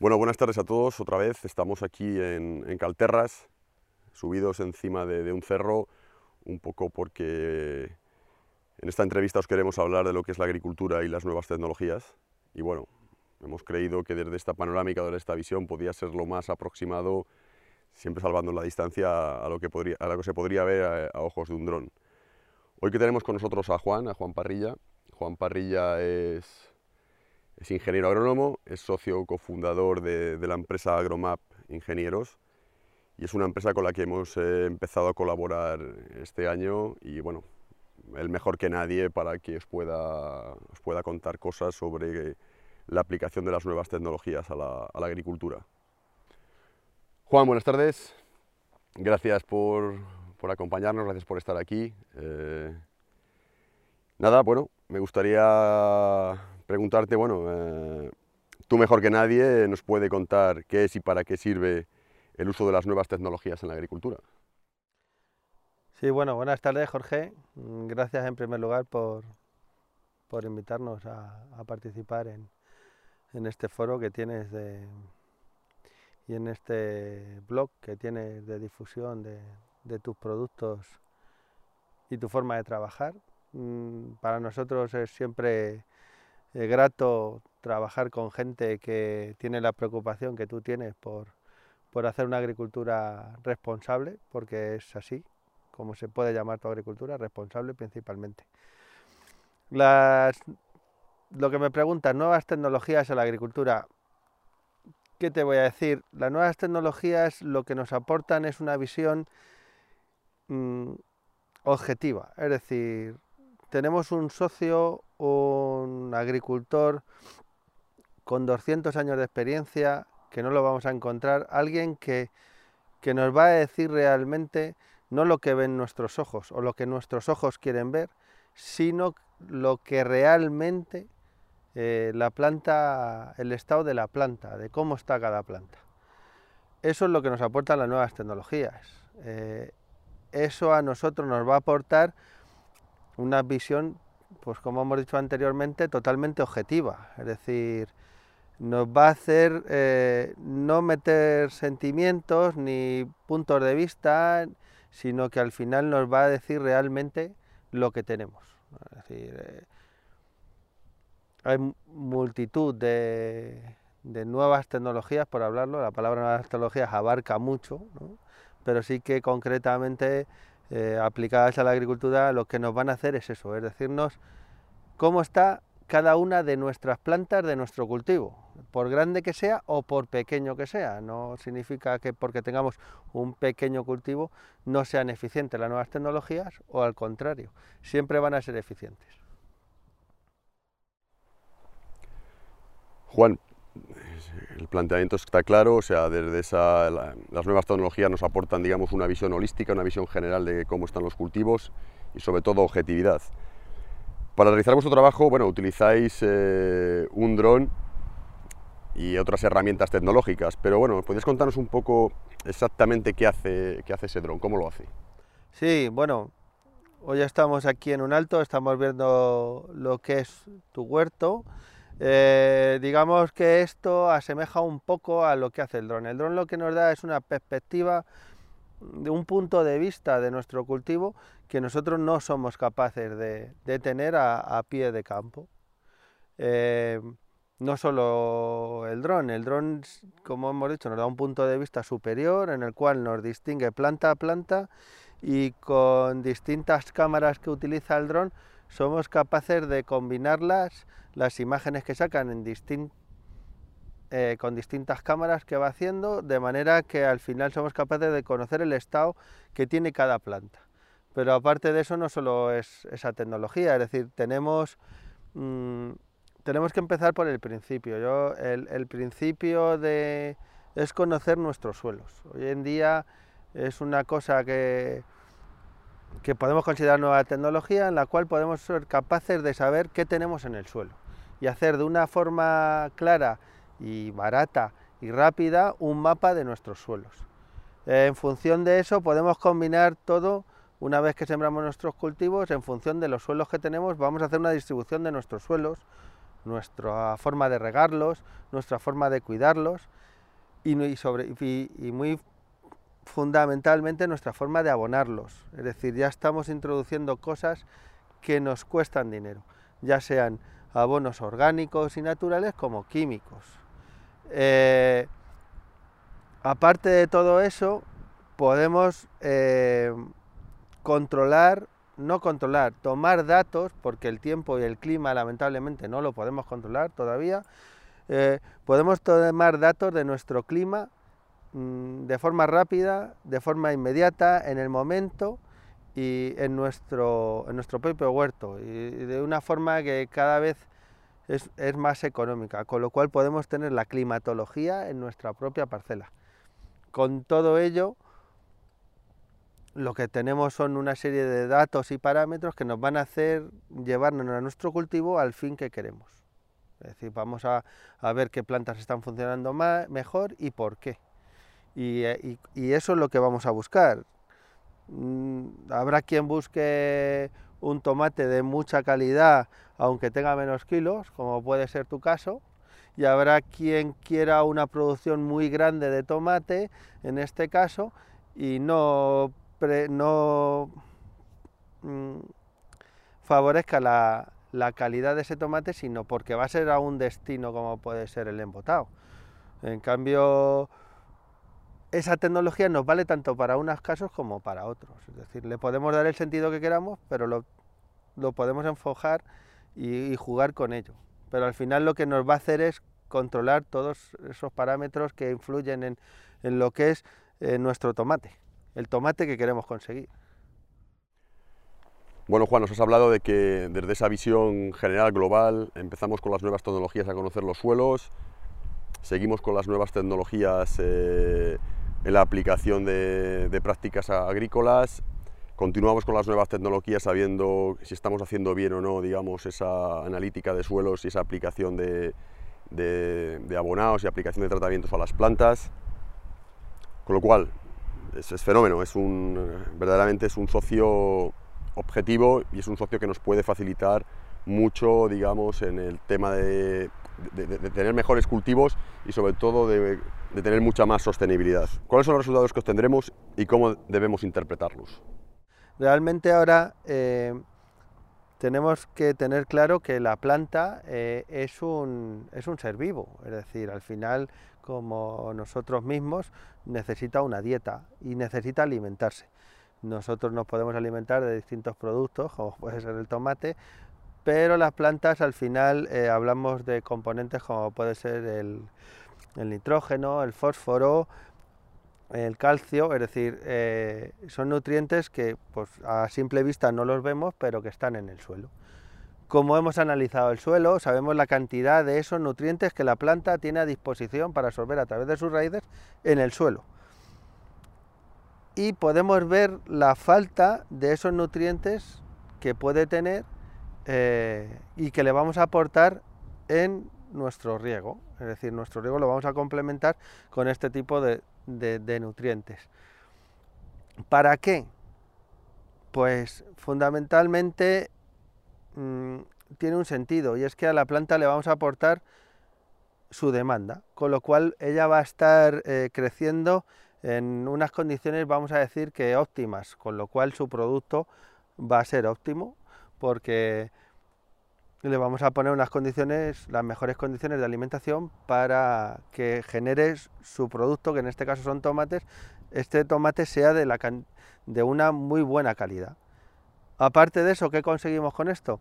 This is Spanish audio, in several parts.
Bueno, buenas tardes a todos. Otra vez estamos aquí en, Calterras, subidos encima de, un cerro, un poco porque en esta entrevista os queremos hablar de lo que es la agricultura y las nuevas tecnologías. Y bueno, hemos creído que desde esta panorámica, desde esta visión, podía ser lo más aproximado, siempre salvando la distancia a lo que, se podría ver a, a ojos de un dron. Hoy que tenemos con nosotros a Juan, a Juan Parrilla. Juan Parrilla es es ingeniero agrónomo, es socio cofundador de, la empresa Agromap Ingenieros y es una empresa con la que hemos eh, empezado a colaborar este año y bueno, el mejor que nadie para que os pueda, os pueda contar cosas sobre la aplicación de las nuevas tecnologías a la, agricultura. Juan, buenas tardes. Gracias por, acompañarnos, gracias por estar aquí. Eh, nada, bueno, me gustaría preguntarte, bueno, eh, tú mejor que nadie nos puede contar qué es y para qué sirve el uso de las nuevas tecnologías en la agricultura. Sí, bueno, buenas tardes Jorge. Gracias en primer lugar por, por invitarnos a, participar en, este foro que tienes de, y en este blog que tienes de difusión de, de tus productos y tu forma de trabajar. Mm, para nosotros es siempre es grato trabajar con gente que tiene la preocupación que tú tienes por, hacer una agricultura responsable, porque es así como se puede llamar tu agricultura, responsable principalmente. lo que me preguntas, nuevas tecnologías en la agricultura. ¿Qué te voy a decir? Las nuevas tecnologías lo que nos aportan es una visión mm, objetiva, es decir, tenemos un socio, un agricultor con 200 años de experiencia, que no lo vamos a encontrar, alguien que, nos va a decir realmente no lo que ven nuestros ojos o lo que nuestros ojos quieren ver, sino lo que realmente eh, la planta, el estado de la planta, de cómo está cada planta. Eso es lo que nos aportan las nuevas tecnologías. Eh, eso a nosotros nos va a aportar una visión, pues como hemos dicho anteriormente, totalmente objetiva. Es decir, nos va a hacer eh, no meter sentimientos ni puntos de vista, sino que al final nos va a decir realmente lo que tenemos. Es decir, eh, hay multitud de, nuevas tecnologías, por hablarlo, la palabra nuevas tecnologías abarca mucho, pero sí que concretamente eh, aplicadas a la agricultura, lo que nos van a hacer es eso, es decirnos cómo está cada una de nuestras plantas de nuestro cultivo, por grande que sea o por pequeño que sea. No significa que porque tengamos un pequeño cultivo no sean eficientes las nuevas tecnologías o al contrario, siempre van a ser eficientes. Juan, el planteamiento está claro, o sea, desde las nuevas tecnologías nos aportan, digamos, una visión holística, una visión general de cómo están los cultivos y sobre todo objetividad. Para realizar vuestro trabajo, bueno, utilizáis eh, un dron y otras herramientas tecnológicas, pero bueno, ¿podéis contarnos un poco exactamente qué hace, qué hace ese dron, cómo lo hace? Sí, bueno, hoy estamos aquí en un alto, estamos viendo lo que es tu huerto, eh, digamos que esto asemeja un poco a lo que hace el dron. El dron lo que nos da es una perspectiva de un punto de vista de nuestro cultivo que nosotros no somos capaces de, tener a, pie de campo. Eh, no solo el dron, el dron, como hemos dicho, nos da un punto de vista superior en el cual nos distingue planta a planta y con distintas cámaras que utiliza el dron somos capaces de combinarlas las imágenes que sacan eh, con distintas cámaras que va haciendo, de manera que al final somos capaces de conocer el estado que tiene cada planta. Pero aparte de eso no solo es esa tecnología, es decir, tenemos, mm, tenemos que empezar por el principio. Yo, el, el principio de, es conocer nuestros suelos. Hoy en día es una cosa que, que podemos considerar nueva tecnología en la cual podemos ser capaces de saber qué tenemos en el suelo y hacer de una forma clara y barata y rápida un mapa de nuestros suelos. En función de eso podemos combinar todo, una vez que sembramos nuestros cultivos, en función de los suelos que tenemos, vamos a hacer una distribución de nuestros suelos nuestra forma de regarlos, nuestra forma de cuidarlos y muy fundamentalmente nuestra forma de abonarlos. Es decir, ya estamos introduciendo cosas que nos cuestan dinero, ya sean abonos orgánicos y naturales como químicos. Eh, aparte de todo eso, podemos eh, controlar, no controlar, tomar datos, porque el tiempo y el clima lamentablemente no lo podemos controlar todavía, eh, podemos tomar datos de nuestro clima de forma rápida, de forma inmediata, en el momento, y en nuestro, en nuestro propio huerto y de una forma que cada vez es, es, más económica, con lo cual podemos tener la climatología en nuestra propia parcela. Con todo ello, lo que tenemos son una serie de datos y parámetros que nos van a hacer llevarnos a nuestro cultivo al fin que queremos. Es decir, vamos a, a ver qué plantas están funcionando más, mejor y por qué. Y, y, y eso es lo que vamos a buscar. Mm, habrá quien busque un tomate de mucha calidad aunque tenga menos kilos, como puede ser tu caso, y habrá quien quiera una producción muy grande de tomate, en este caso, y no, no mm, favorezca la, la calidad de ese tomate, sino porque va a ser a un destino como puede ser el embotado. En cambio, esa tecnología nos vale tanto para unos casos como para otros. Es decir, le podemos dar el sentido que queramos, pero lo, podemos enfocar y, jugar con ello. Pero al final lo que nos va a hacer es controlar todos esos parámetros que influyen en, en lo que es eh, nuestro tomate, el tomate que queremos conseguir. Bueno, Juan, nos has hablado de que desde esa visión general global empezamos con las nuevas tecnologías a conocer los suelos, seguimos con las nuevas tecnologías eh, en la aplicación de, prácticas agrícolas. Continuamos con las nuevas tecnologías sabiendo si estamos haciendo bien o no, digamos, esa analítica de suelos y esa aplicación de, abonados y aplicación de tratamientos a las plantas. Con lo cual, es, es, fenómeno, es un, verdaderamente es un socio objetivo y es un socio que nos puede facilitar mucho, digamos, en el tema de, de, tener mejores cultivos y sobre todo de, de tener mucha más sostenibilidad. ¿Cuáles son los resultados que obtendremos y cómo debemos interpretarlos? Realmente ahora eh, tenemos que tener claro que la planta eh, es, un, es un ser vivo, es decir, al final, como nosotros mismos, necesita una dieta y necesita alimentarse. Nosotros nos podemos alimentar de distintos productos, como puede ser el tomate, pero las plantas al final eh, hablamos de componentes como puede ser el, nitrógeno, el fósforo, el calcio, es decir, eh, son nutrientes que pues, a simple vista no los vemos, pero que están en el suelo. Como hemos analizado el suelo, sabemos la cantidad de esos nutrientes que la planta tiene a disposición para absorber a través de sus raíces en el suelo. Y podemos ver la falta de esos nutrientes que puede tener eh, y que le vamos a aportar en nuestro riego, es decir, nuestro riego lo vamos a complementar con este tipo de, nutrientes. ¿Para qué? Pues fundamentalmente mmm, tiene un sentido y es que a la planta le vamos a aportar su demanda, con lo cual ella va a estar eh, creciendo en unas condiciones, vamos a decir que óptimas, con lo cual su producto va a ser óptimo porque le vamos a poner unas condiciones, las mejores condiciones de alimentación para que genere su producto, que en este caso son tomates, este tomate sea de, la, de una muy buena calidad. Aparte de eso, ¿qué conseguimos con esto?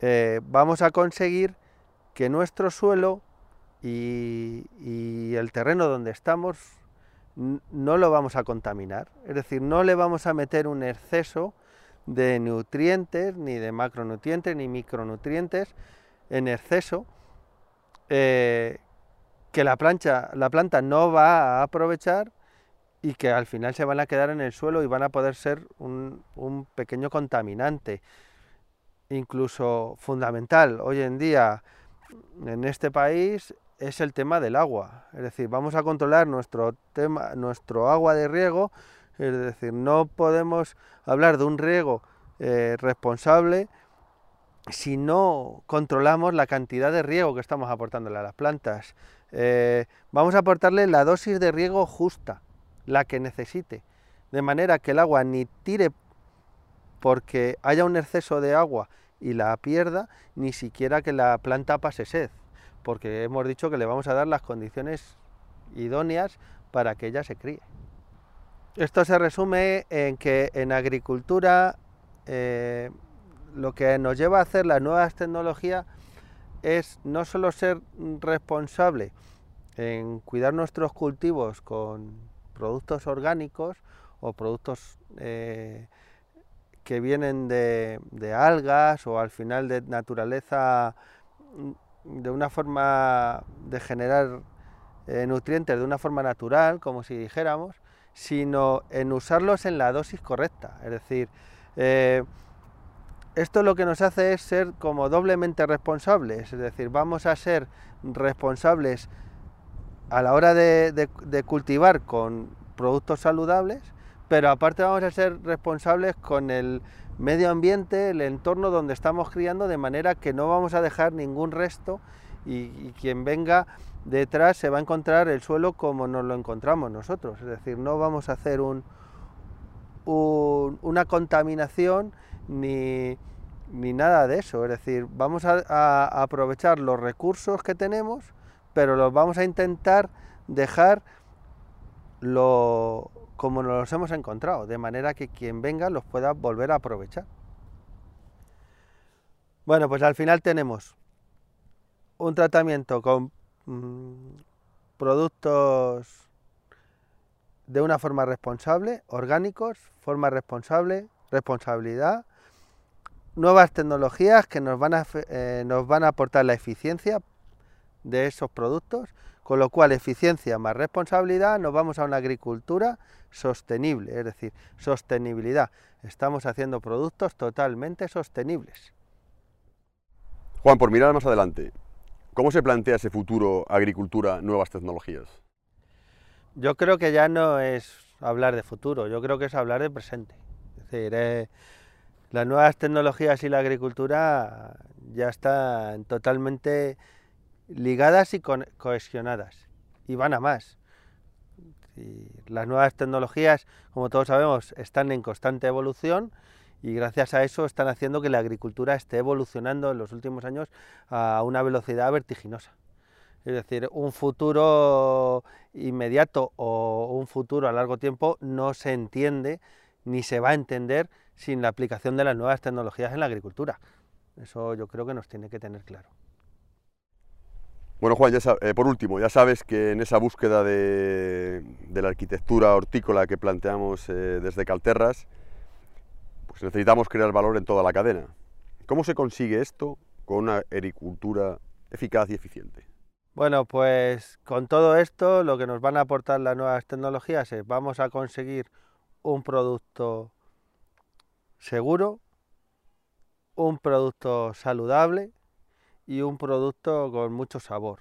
Eh, vamos a conseguir que nuestro suelo y, y el terreno donde estamos no lo vamos a contaminar, es decir, no le vamos a meter un exceso de nutrientes, ni de macronutrientes, ni micronutrientes en exceso, eh, que la, plancha, la planta no va a aprovechar y que al final se van a quedar en el suelo y van a poder ser un, un pequeño contaminante, incluso fundamental. Hoy en día, en este país, es el tema del agua. Es decir, vamos a controlar nuestro, tema, nuestro agua de riego es decir, no podemos hablar de un riego eh, responsable si no controlamos la cantidad de riego que estamos aportándole a las plantas. Eh, vamos a aportarle la dosis de riego justa, la que necesite, de manera que el agua ni tire porque haya un exceso de agua y la pierda, ni siquiera que la planta pase sed, porque hemos dicho que le vamos a dar las condiciones idóneas para que ella se críe. Esto se resume en que en agricultura eh, lo que nos lleva a hacer las nuevas tecnologías es no solo ser responsable en cuidar nuestros cultivos con productos orgánicos o productos eh, que vienen de, algas o al final de naturaleza mm, de una forma de generar eh, nutrientes de una forma natural, como si dijéramos, sino en usarlos en la dosis correcta. Es decir, eh, esto lo que nos hace es ser como doblemente responsables, es decir, vamos a ser responsables a la hora de, cultivar con productos saludables, pero aparte vamos a ser responsables con el medio ambiente, el entorno donde estamos criando, de manera que no vamos a dejar ningún resto y, quien venga detrás se va a encontrar el suelo como nos lo encontramos nosotros, es decir, no vamos a hacer un, una contaminación ni, nada de eso. Es decir, vamos a, aprovechar los recursos que tenemos, pero los vamos a intentar dejar como nos los hemos encontrado, de manera que quien venga los pueda volver a aprovechar. Bueno, pues al final tenemos un tratamiento con mm, productos de una forma responsable, orgánicos, forma responsable, responsabilidad, nuevas tecnologías que nos van a, eh, nos van a aportar la eficiencia de esos productos, con lo cual eficiencia más responsabilidad, nos vamos a una agricultura sostenible, es decir, sostenibilidad. Estamos haciendo productos totalmente sostenibles. Juan, por mirar más adelante, ¿cómo se plantea ese futuro agricultura, nuevas tecnologías? Yo creo que ya no es hablar de futuro, yo creo que es hablar de presente. Es decir, eh, las nuevas tecnologías y la agricultura ya están totalmente ligadas y cohesionadas y van a más. las nuevas tecnologías, como todos sabemos, están en constante evolución y gracias a eso están haciendo que la agricultura esté evolucionando en los últimos años a una velocidad vertiginosa. Es decir, un futuro inmediato o un futuro a largo tiempo no se entiende ni se va a entender sin la aplicación de las nuevas tecnologías en la agricultura. Eso yo creo que nos tiene que tener claro. Bueno, Juan, eh, por último, ya sabes que en esa búsqueda de, la arquitectura hortícola que planteamos eh, desde Calterras, pues necesitamos crear valor en toda la cadena. ¿Cómo se consigue esto con una agricultura eficaz y eficiente? Bueno, pues con todo esto lo que nos van a aportar las nuevas tecnologías es vamos a conseguir un producto seguro, un producto saludable y un producto con mucho sabor.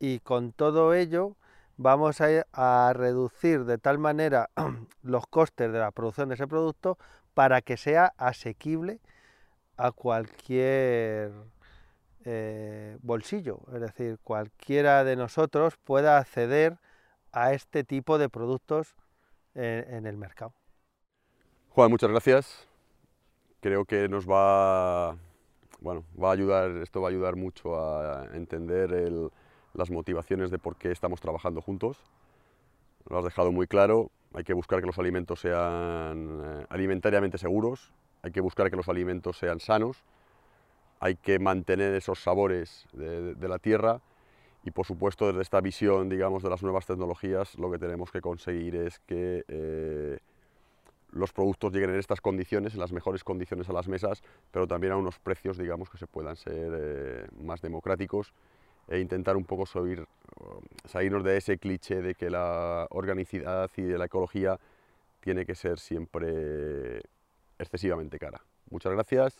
Y con todo ello vamos a, a reducir de tal manera los costes de la producción de ese producto para que sea asequible a cualquier eh, bolsillo, es decir, cualquiera de nosotros pueda acceder a este tipo de productos en el mercado. Juan, muchas gracias. Creo que nos va, bueno, va a ayudar, esto va a ayudar mucho a entender las motivaciones de por qué estamos trabajando juntos. Lo has dejado muy claro, hay que buscar que los alimentos sean eh, alimentariamente seguros, hay que buscar que los alimentos sean sanos, hay que mantener esos sabores de, la tierra y por supuesto desde esta visión digamos de las nuevas tecnologías lo que tenemos que conseguir es que eh, los productos lleguen en estas condiciones, en las mejores condiciones a las mesas, pero también a unos precios, digamos, que se puedan ser eh, más democráticos e intentar un poco subir, salirnos de ese cliché de que la organicidad y de la ecología tiene que ser siempre excesivamente cara. Muchas gracias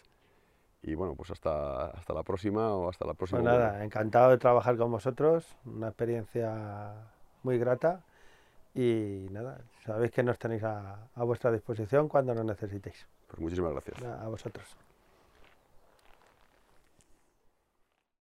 y bueno, pues hasta, hasta la próxima o hasta la próxima. Pues nada, encantado de trabajar con vosotros, una experiencia muy grata y nada, sabéis que nos tenéis a, vuestra disposición cuando nos necesitéis. Pues muchísimas gracias. A vosotros.